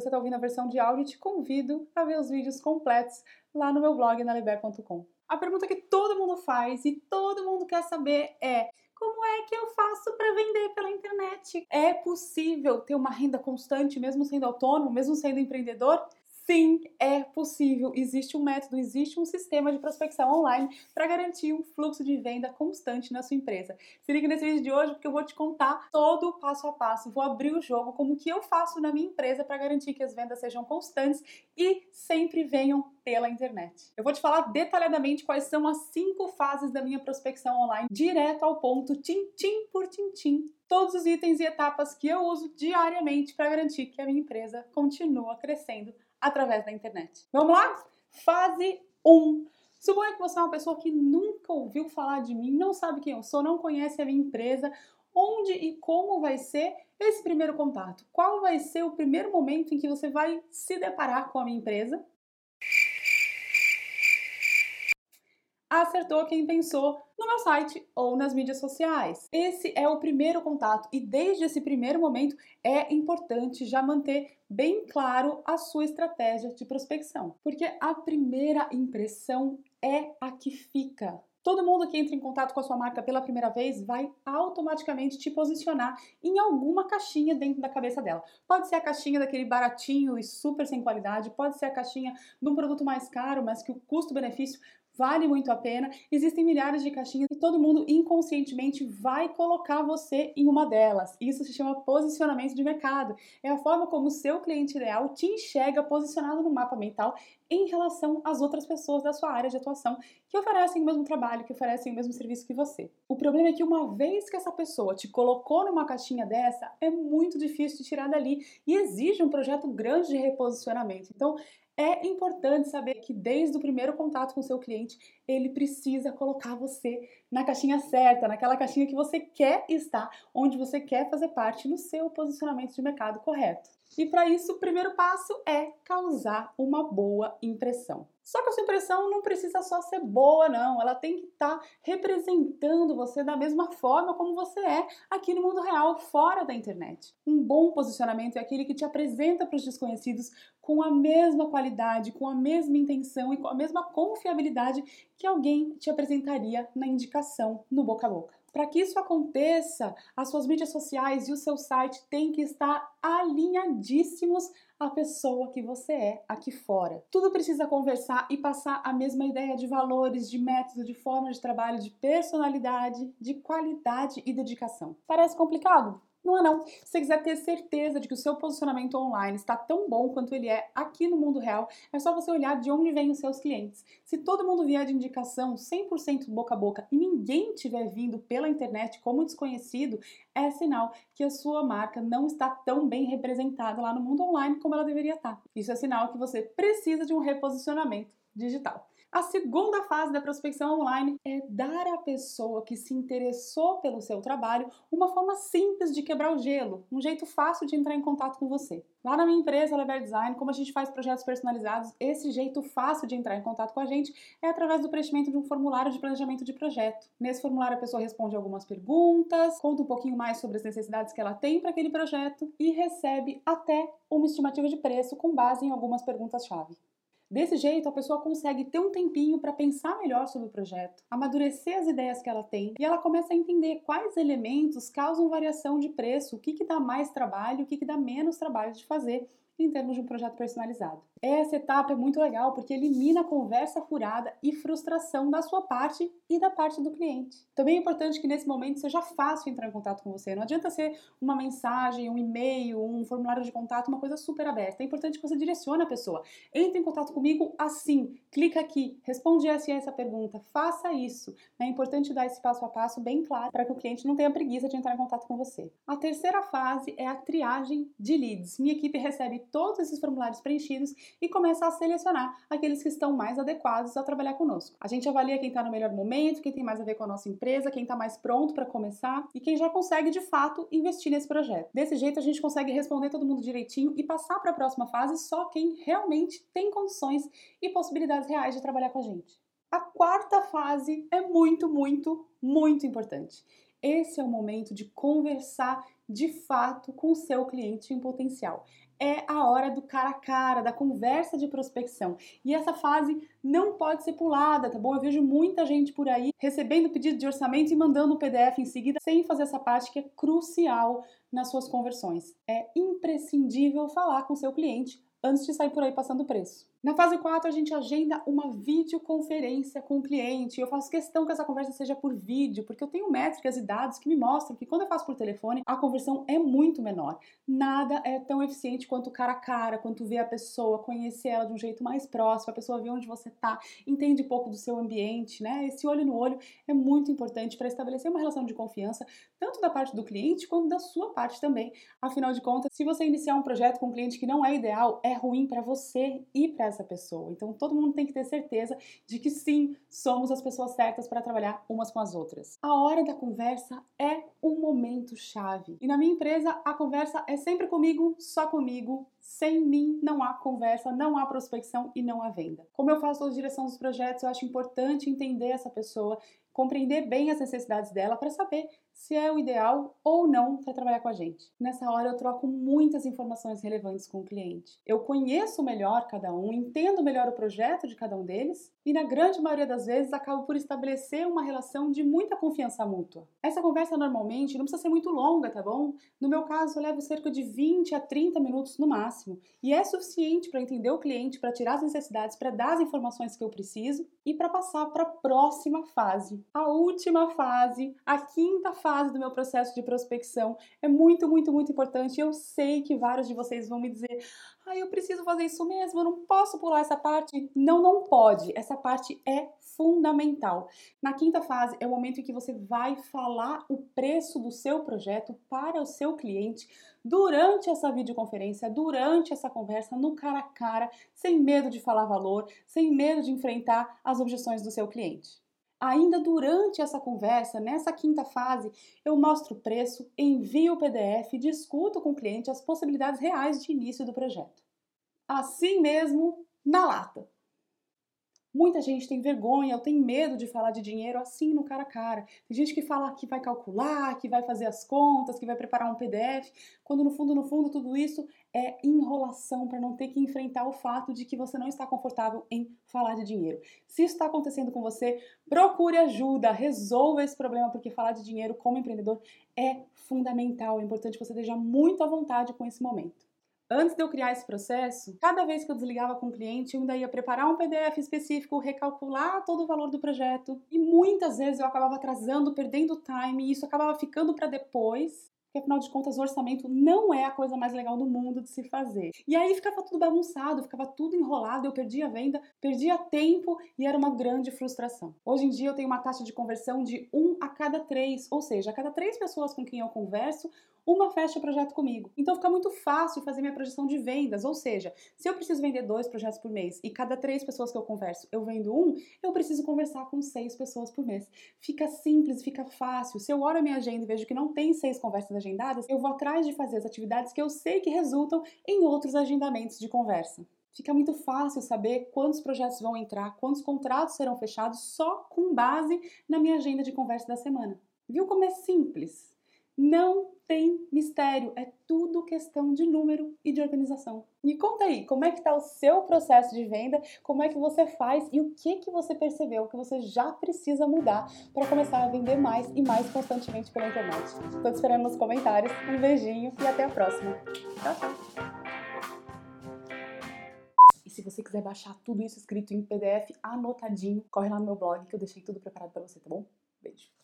você está ouvindo a versão de áudio, te convido a ver os vídeos completos lá no meu blog naliber.com. A pergunta que todo mundo faz e todo mundo quer saber é: como é que eu faço para vender pela internet? É possível ter uma renda constante mesmo sendo autônomo, mesmo sendo empreendedor? Sim, é possível. Existe um método, existe um sistema de prospecção online para garantir um fluxo de venda constante na sua empresa. Se liga nesse vídeo de hoje porque eu vou te contar todo o passo a passo. Vou abrir o jogo como que eu faço na minha empresa para garantir que as vendas sejam constantes e sempre venham pela internet. Eu vou te falar detalhadamente quais são as cinco fases da minha prospecção online, direto ao ponto, tintim por tintim, todos os itens e etapas que eu uso diariamente para garantir que a minha empresa continua crescendo através da internet. Vamos lá? Fase 1. Suponha que você é uma pessoa que nunca ouviu falar de mim, não sabe quem eu sou, não conhece a minha empresa, onde e como vai ser esse primeiro contato? Qual vai ser o primeiro momento em que você vai se deparar com a minha empresa? Acertou quem pensou no meu site ou nas mídias sociais. Esse é o primeiro contato e desde esse primeiro momento é importante já manter bem claro a sua estratégia de prospecção, porque a primeira impressão é a que fica. Todo mundo que entra em contato com a sua marca pela primeira vez vai automaticamente te posicionar em alguma caixinha dentro da cabeça dela. Pode ser a caixinha daquele baratinho e super sem qualidade, pode ser a caixinha de um produto mais caro, mas que o custo-benefício vale muito a pena. Existem milhares de caixinhas e todo mundo inconscientemente vai colocar você em uma delas. Isso se chama posicionamento de mercado. É a forma como o seu cliente ideal te enxerga posicionado no mapa mental em relação às outras pessoas da sua área de atuação que oferecem o mesmo trabalho, que oferecem o mesmo serviço que você. O problema é que uma vez que essa pessoa te colocou numa caixinha dessa, é muito difícil de tirar dali e exige um projeto grande de reposicionamento. Então, é importante saber que desde o primeiro contato com o seu cliente, ele precisa colocar você na caixinha certa, naquela caixinha que você quer estar, onde você quer fazer parte no seu posicionamento de mercado correto. E para isso, o primeiro passo é causar uma boa impressão. Só que a sua impressão não precisa só ser boa, não. Ela tem que estar tá representando você da mesma forma como você é aqui no mundo real, fora da internet. Um bom posicionamento é aquele que te apresenta para os desconhecidos com a mesma qualidade, com a mesma intenção e com a mesma confiabilidade que alguém te apresentaria na indicação no boca a boca. Para que isso aconteça, as suas mídias sociais e o seu site têm que estar alinhadíssimos à pessoa que você é aqui fora. Tudo precisa conversar e passar a mesma ideia de valores, de método, de forma de trabalho, de personalidade, de qualidade e dedicação. Parece complicado? Não é não. Se você quiser ter certeza de que o seu posicionamento online está tão bom quanto ele é aqui no mundo real, é só você olhar de onde vêm os seus clientes. Se todo mundo vier de indicação 100% boca a boca e ninguém tiver vindo pela internet como desconhecido, é sinal que a sua marca não está tão bem representada lá no mundo online como ela deveria estar. Isso é sinal que você precisa de um reposicionamento digital. A segunda fase da prospecção online é dar à pessoa que se interessou pelo seu trabalho uma forma simples de quebrar o gelo, um jeito fácil de entrar em contato com você. Lá na minha empresa, Lever Design, como a gente faz projetos personalizados, esse jeito fácil de entrar em contato com a gente é através do preenchimento de um formulário de planejamento de projeto. Nesse formulário, a pessoa responde algumas perguntas, conta um pouquinho mais sobre as necessidades que ela tem para aquele projeto e recebe até uma estimativa de preço com base em algumas perguntas-chave. Desse jeito, a pessoa consegue ter um tempinho para pensar melhor sobre o projeto, amadurecer as ideias que ela tem e ela começa a entender quais elementos causam variação de preço, o que, que dá mais trabalho, o que, que dá menos trabalho de fazer em termos de um projeto personalizado. Essa etapa é muito legal porque elimina a conversa furada e frustração da sua parte e da parte do cliente. Também é importante que nesse momento seja fácil entrar em contato com você. Não adianta ser uma mensagem, um e-mail, um formulário de contato, uma coisa super aberta. É importante que você direcione a pessoa. Entre em contato comigo assim, clica aqui, responde essa e essa pergunta, faça isso. É importante dar esse passo a passo bem claro para que o cliente não tenha preguiça de entrar em contato com você. A terceira fase é a triagem de leads. Minha equipe recebe todos esses formulários preenchidos e começa a selecionar aqueles que estão mais adequados a trabalhar conosco. A gente avalia quem está no melhor momento, quem tem mais a ver com a nossa empresa, quem está mais pronto para começar e quem já consegue de fato investir nesse projeto. Desse jeito a gente consegue responder todo mundo direitinho e passar para a próxima fase só quem realmente tem condições e possibilidades reais de trabalhar com a gente. A quarta fase é muito, muito, muito importante. Esse é o momento de conversar de fato com o seu cliente em potencial é a hora do cara a cara, da conversa de prospecção. E essa fase não pode ser pulada, tá bom? Eu vejo muita gente por aí recebendo pedido de orçamento e mandando o PDF em seguida, sem fazer essa parte que é crucial nas suas conversões. É imprescindível falar com seu cliente antes de sair por aí passando preço. Na fase 4, a gente agenda uma videoconferência com o cliente. Eu faço questão que essa conversa seja por vídeo, porque eu tenho métricas e dados que me mostram que quando eu faço por telefone, a conversão é muito menor. Nada é tão eficiente quanto cara a cara, quanto ver a pessoa, conhecer ela de um jeito mais próximo, a pessoa ver onde você está, entende um pouco do seu ambiente, né? Esse olho no olho é muito importante para estabelecer uma relação de confiança, tanto da parte do cliente quanto da sua parte também. Afinal de contas, se você iniciar um projeto com um cliente que não é ideal, é ruim para você e para essa pessoa. Então todo mundo tem que ter certeza de que sim, somos as pessoas certas para trabalhar umas com as outras. A hora da conversa é um momento chave. E na minha empresa a conversa é sempre comigo, só comigo. Sem mim não há conversa, não há prospecção e não há venda. Como eu faço a direção dos projetos, eu acho importante entender essa pessoa, compreender bem as necessidades dela para saber se é o ideal ou não para trabalhar com a gente. Nessa hora eu troco muitas informações relevantes com o cliente. Eu conheço melhor cada um, entendo melhor o projeto de cada um deles e na grande maioria das vezes acabo por estabelecer uma relação de muita confiança mútua. Essa conversa normalmente não precisa ser muito longa, tá bom? No meu caso, eu levo cerca de 20 a 30 minutos no máximo e é suficiente para entender o cliente, para tirar as necessidades, para dar as informações que eu preciso e para passar para a próxima fase. A última fase, a quinta fase fase do meu processo de prospecção. É muito, muito, muito importante. Eu sei que vários de vocês vão me dizer: ah, eu preciso fazer isso mesmo, eu não posso pular essa parte. Não, não pode. Essa parte é fundamental. Na quinta fase é o momento em que você vai falar o preço do seu projeto para o seu cliente durante essa videoconferência, durante essa conversa, no cara a cara, sem medo de falar valor, sem medo de enfrentar as objeções do seu cliente. Ainda durante essa conversa, nessa quinta fase, eu mostro o preço, envio o PDF e discuto com o cliente as possibilidades reais de início do projeto. Assim mesmo, na lata. Muita gente tem vergonha ou tem medo de falar de dinheiro assim no cara a cara. Tem gente que fala que vai calcular, que vai fazer as contas, que vai preparar um PDF, quando no fundo, no fundo, tudo isso é enrolação para não ter que enfrentar o fato de que você não está confortável em falar de dinheiro. Se isso está acontecendo com você, procure ajuda, resolva esse problema, porque falar de dinheiro como empreendedor é fundamental. É importante que você esteja muito à vontade com esse momento. Antes de eu criar esse processo, cada vez que eu desligava com o cliente, eu ainda ia preparar um PDF específico, recalcular todo o valor do projeto. E muitas vezes eu acabava atrasando, perdendo time, e isso acabava ficando para depois porque afinal de contas orçamento não é a coisa mais legal do mundo de se fazer. E aí ficava tudo bagunçado, ficava tudo enrolado, eu perdia a venda, perdia tempo e era uma grande frustração. Hoje em dia eu tenho uma taxa de conversão de um a cada três, ou seja, a cada três pessoas com quem eu converso, uma fecha o projeto comigo. Então fica muito fácil fazer minha projeção de vendas, ou seja, se eu preciso vender dois projetos por mês e cada três pessoas que eu converso eu vendo um, eu preciso conversar com seis pessoas por mês. Fica simples, fica fácil. Se eu olho a minha agenda e vejo que não tem seis conversas agendadas, eu vou atrás de fazer as atividades que eu sei que resultam em outros agendamentos de conversa. Fica muito fácil saber quantos projetos vão entrar, quantos contratos serão fechados só com base na minha agenda de conversa da semana. Viu como é simples? Não tem mistério, é tudo questão de número e de organização. Me conta aí, como é que está o seu processo de venda, como é que você faz e o que que você percebeu que você já precisa mudar para começar a vender mais e mais constantemente pela internet. Estou te esperando nos comentários. Um beijinho e até a próxima. Tchau, tchau. E se você quiser baixar tudo isso escrito em PDF anotadinho, corre lá no meu blog que eu deixei tudo preparado para você, tá bom? Beijo.